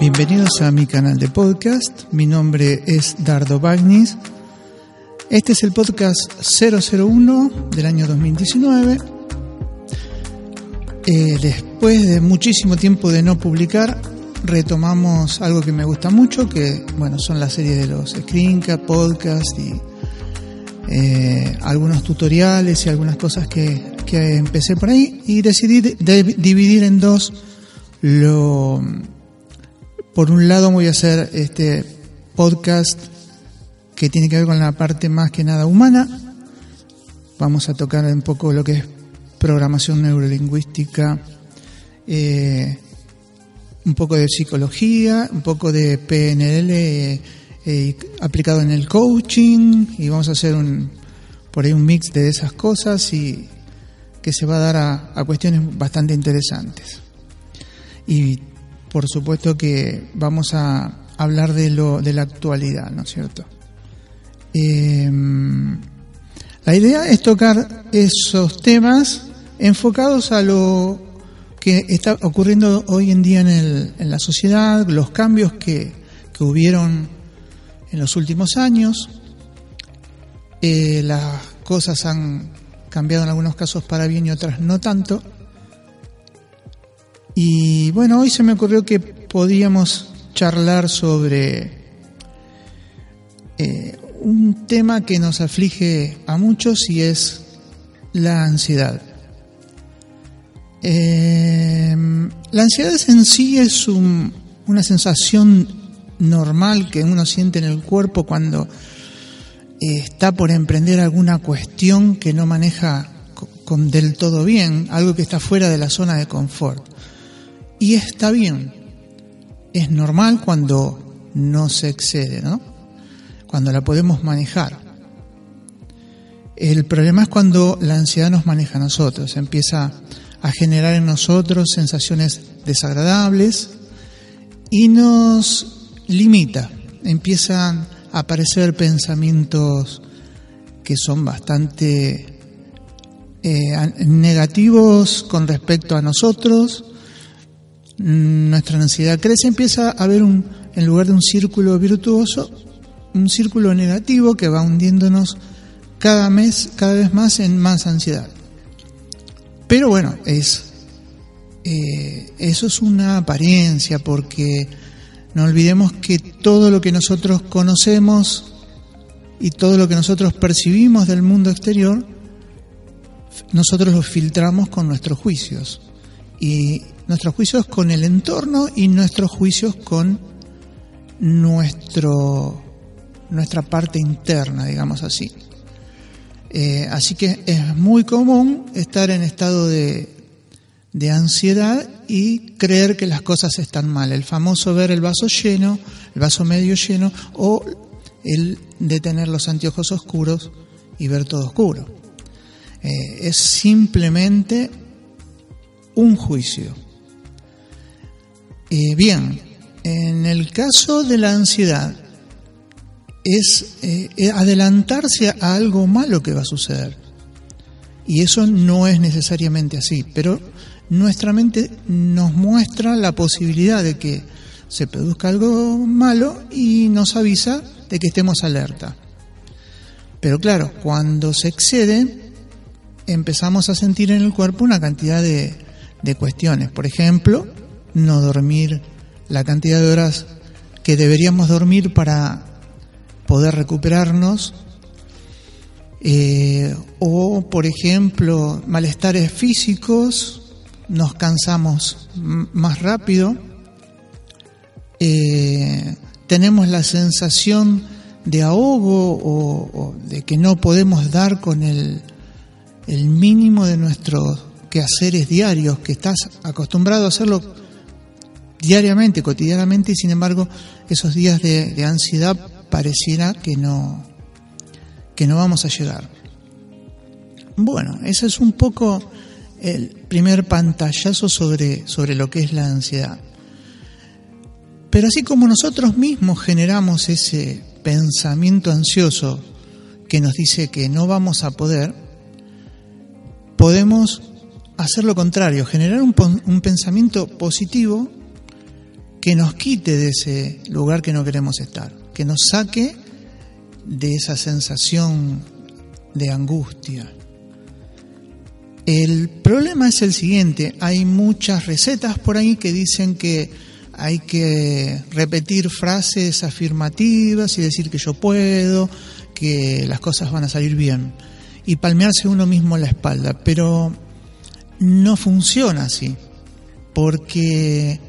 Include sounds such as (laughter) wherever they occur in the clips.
Bienvenidos a mi canal de podcast. Mi nombre es Dardo Bagnis. Este es el podcast 001 del año 2019. Eh, después de muchísimo tiempo de no publicar, retomamos algo que me gusta mucho, que bueno, son las series de los screencast, podcast y eh, algunos tutoriales y algunas cosas que, que empecé por ahí y decidí de- dividir en dos lo por un lado voy a hacer este podcast que tiene que ver con la parte más que nada humana. Vamos a tocar un poco lo que es programación neurolingüística, eh, un poco de psicología, un poco de PNL eh, eh, aplicado en el coaching y vamos a hacer un por ahí un mix de esas cosas y que se va a dar a, cuestiones bastante interesantes. Y por supuesto que vamos a hablar de lo de la actualidad, ¿no es cierto? Eh, la idea es tocar esos temas enfocados a lo que está ocurriendo hoy en día en, el- en la sociedad, los cambios que, hubieron en los últimos años. Eh, las cosas han cambiado en algunos casos para bien y otras no tanto. Y bueno, hoy se me ocurrió que podíamos charlar sobre eh, un tema que nos aflige a muchos y es la ansiedad. Eh, la ansiedad en sí es un- una sensación normal que uno siente en el cuerpo cuando eh, está por emprender alguna cuestión que no maneja del todo bien, algo que está fuera de la zona de confort. Y está bien, es normal cuando no se excede, ¿no? Cuando la podemos manejar. El problema es cuando la ansiedad nos maneja a nosotros, empieza a generar en nosotros sensaciones desagradables y nos limita. Empiezan a aparecer pensamientos que son bastante eh, negativos con respecto a nosotros, nuestra ansiedad crece, empieza a haber un, en lugar de un círculo virtuoso, un círculo negativo que va hundiéndonos cada mes, cada vez más en más ansiedad. Pero bueno, eh, eso es una apariencia porque no olvidemos que todo lo que nosotros conocemos y todo lo que nosotros percibimos del mundo exterior, nosotros lo filtramos con nuestros juicios. Y nuestros juicios con el entorno y nuestros juicios con nuestro, nuestra parte interna, digamos así. Eh, así que es muy común estar en estado de, de ansiedad y creer que las cosas están mal. El famoso ver el vaso lleno, el vaso medio lleno, o el de tener los anteojos oscuros y ver todo oscuro. Eh, es simplemente un juicio. Eh, bien, en el caso de la ansiedad, es eh, eh, adelantarse a algo malo que va a suceder. Y eso no es necesariamente así, pero nuestra mente nos muestra la posibilidad de que se produzca algo malo y nos avisa de que estemos alerta. Pero claro, cuando se excede, empezamos a sentir en el cuerpo una cantidad de, de cuestiones. Por ejemplo, no dormir la cantidad de horas que deberíamos dormir para poder recuperarnos. Eh, o, por ejemplo, malestares físicos nos cansamos más rápido, eh, tenemos la sensación de ahogo o, de que no podemos dar con el, el mínimo de nuestros quehaceres diarios, que estás acostumbrado a hacerlo diariamente, cotidianamente, y sin embargo esos días de, ansiedad pareciera que no, que no vamos a llegar. Bueno, ese es un poco el primer pantallazo sobre, sobre lo que es la ansiedad. Pero así como nosotros mismos generamos ese pensamiento ansioso que nos dice que no vamos a poder, podemos hacer lo contrario, generar un, un pensamiento positivo que nos quite de ese lugar que no queremos estar, que nos saque de esa sensación de angustia. El problema es el siguiente, hay muchas recetas por ahí que dicen que hay que repetir frases afirmativas y decir que yo puedo, que las cosas van a salir bien y palmearse uno mismo la espalda, pero no funciona así, porque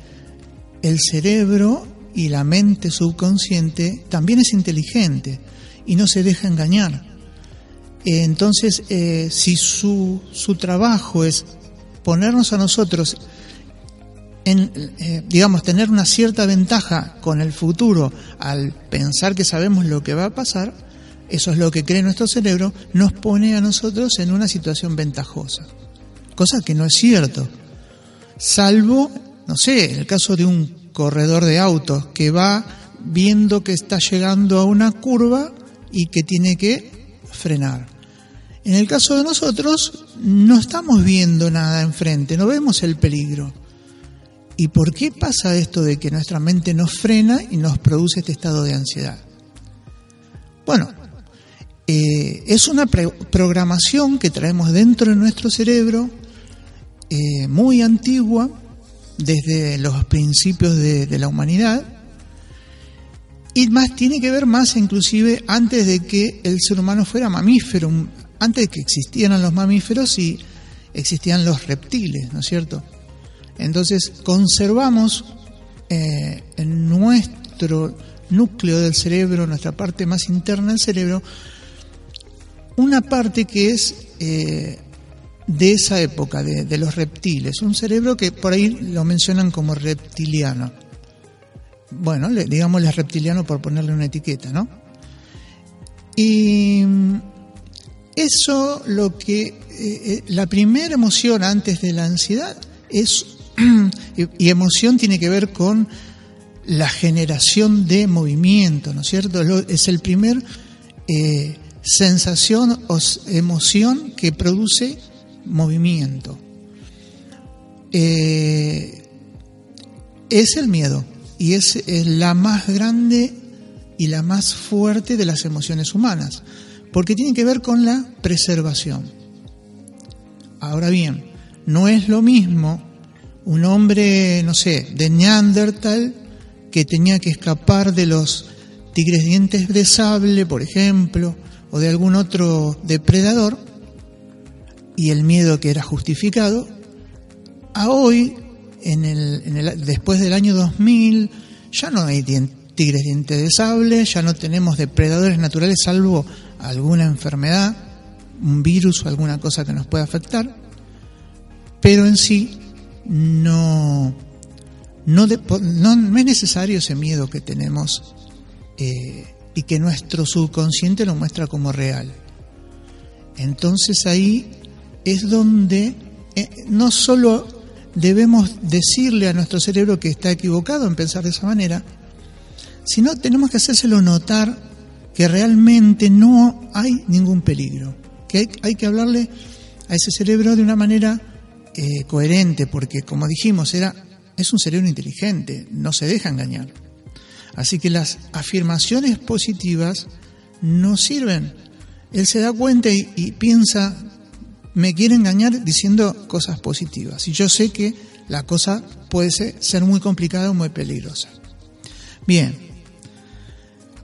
el cerebro y la mente subconsciente también es inteligente y no se deja engañar. Entonces, eh, si su, su, trabajo es ponernos a nosotros en, eh, digamos, tener una cierta ventaja con el futuro al pensar que sabemos lo que va a pasar, eso es lo que cree nuestro cerebro, nos pone a nosotros en una situación ventajosa. Cosa que no es cierto. Salvo no sé, en el caso de un corredor de autos que va viendo que está llegando a una curva y que tiene que frenar. En el caso de nosotros, no estamos viendo nada enfrente, no vemos el peligro. ¿Y por qué pasa esto de que nuestra mente nos frena y nos produce este estado de ansiedad? Bueno, eh, es una programación que traemos dentro de nuestro cerebro, eh, muy antigua, desde los principios de, la humanidad y más tiene que ver más inclusive antes de que el ser humano fuera mamífero, antes de que existieran los mamíferos y existían los reptiles, ¿no es cierto? Entonces conservamos eh, en nuestro núcleo del cerebro, nuestra parte más interna del cerebro, una parte que es eh, de esa época, de, los reptiles, un cerebro que por ahí lo mencionan como reptiliano. Bueno, le, digámosle reptiliano por ponerle una etiqueta, ¿no? Y eso lo que, eh, eh, la primera emoción antes de la ansiedad es, (clears throat) y, emoción tiene que ver con la generación de movimiento, ¿no es cierto? Es el primer eh, sensación o emoción que produce movimiento. Eh, es el miedo y es, la más grande y la más fuerte de las emociones humanas, porque tiene que ver con la preservación. Ahora bien, no es lo mismo un hombre, no sé, de Neandertal que tenía que escapar de los tigres dientes de sable, por ejemplo, o de algún otro depredador, y el miedo que era justificado, a hoy, en el, después del año 2000, ya no hay tigres dientes de sable, ya no tenemos depredadores naturales salvo alguna enfermedad, un virus o alguna cosa que nos pueda afectar, pero en sí no, no, no, es necesario ese miedo que tenemos eh, y que nuestro subconsciente lo muestra como real. Entonces ahí es donde eh, no solo debemos decirle a nuestro cerebro que está equivocado en pensar de esa manera, sino tenemos que hacérselo notar que realmente no hay ningún peligro, que hay, que hablarle a ese cerebro de una manera eh, coherente, porque como dijimos, era, es un cerebro inteligente, no se deja engañar. Así que las afirmaciones positivas no sirven. Él se da cuenta y piensa, me quiere engañar diciendo cosas positivas. Y yo sé que la cosa puede ser, muy complicada o muy peligrosa. Bien,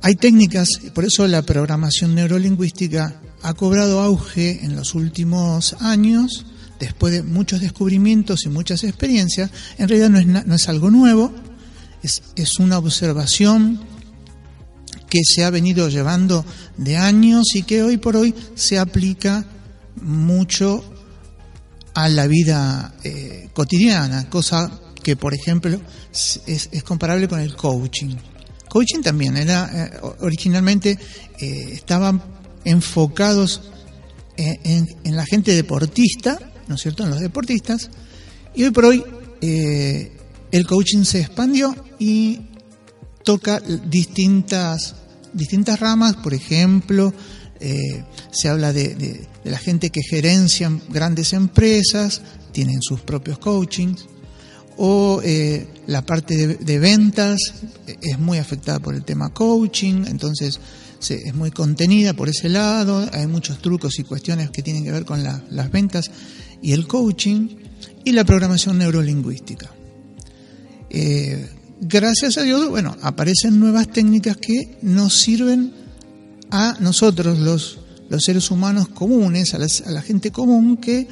hay técnicas, por eso la programación neurolingüística ha cobrado auge en los últimos años después de muchos descubrimientos y muchas experiencias, en realidad no es, no es algo nuevo, es, es una observación que se ha venido llevando de años y que hoy por hoy se aplica mucho a la vida eh, cotidiana, cosa que por ejemplo es, comparable con el coaching. Coaching también era eh, originalmente eh, estaban enfocados en, en, la gente deportista, ¿no es cierto?, en los deportistas, y hoy por hoy el coaching se expandió y toca distintas distintas ramas, por ejemplo, se habla de, la gente que gerencian grandes empresas, tienen sus propios coachings, o eh, la parte de, ventas es muy afectada por el tema coaching, entonces es muy contenida por ese lado, hay muchos trucos y cuestiones que tienen que ver con las ventas y el coaching, y la programación neurolingüística. Eh, gracias a Dios, bueno, aparecen nuevas técnicas que nos sirven a nosotros, los, los seres humanos comunes, a, la gente común, que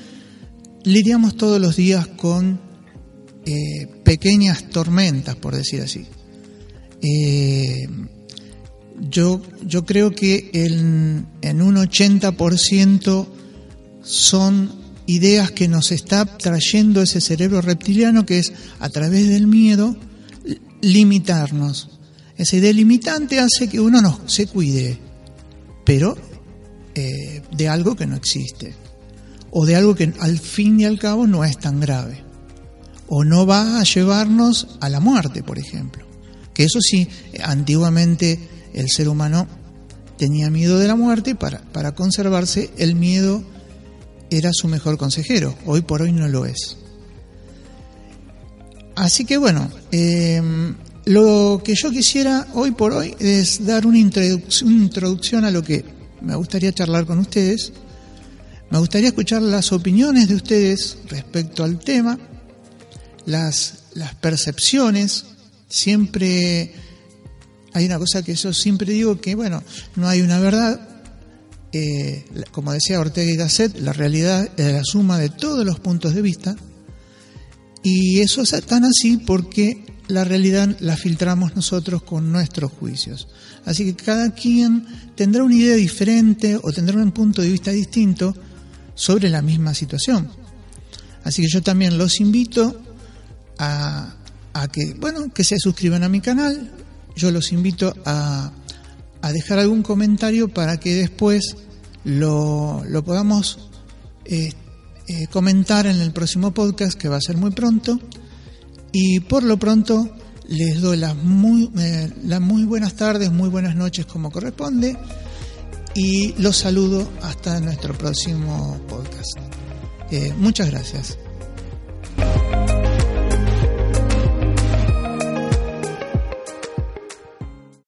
lidiamos todos los días con eh, pequeñas tormentas, por decir así. Eh, yo, yo creo que en, un 80% son ideas que nos está trayendo ese cerebro reptiliano que es a través del miedo limitarnos. Esa idea limitante hace que uno no se cuide, pero eh, de algo que no existe, o de algo que al fin y al cabo no es tan grave, o no va a llevarnos a la muerte, por ejemplo. Que eso sí, antiguamente el ser humano tenía miedo de la muerte y para, para conservarse el miedo era su mejor consejero, hoy por hoy no lo es. Así que bueno, em, lo que yo quisiera hoy por hoy es dar una introducción a lo que me gustaría charlar con ustedes. Me gustaría escuchar las opiniones de ustedes respecto al tema, las, las percepciones. Siempre hay una cosa que yo siempre digo que, bueno, no hay una verdad. Eh, como decía Ortega y Gasset, la realidad es la suma de todos los puntos de vista y eso es tan así porque la realidad la filtramos nosotros con nuestros juicios. Así que cada quien tendrá una idea diferente o tendrá un punto de vista distinto sobre la misma situación. Así que yo también los invito a, que, bueno, que se suscriban a mi canal. Yo los invito a, dejar algún comentario para que después lo, podamos eh, eh, comentar en el próximo podcast que va a ser muy pronto. Y por lo pronto les doy las muy, eh, las muy buenas tardes, muy buenas noches como corresponde. Y los saludo hasta nuestro próximo podcast. Eh, muchas gracias.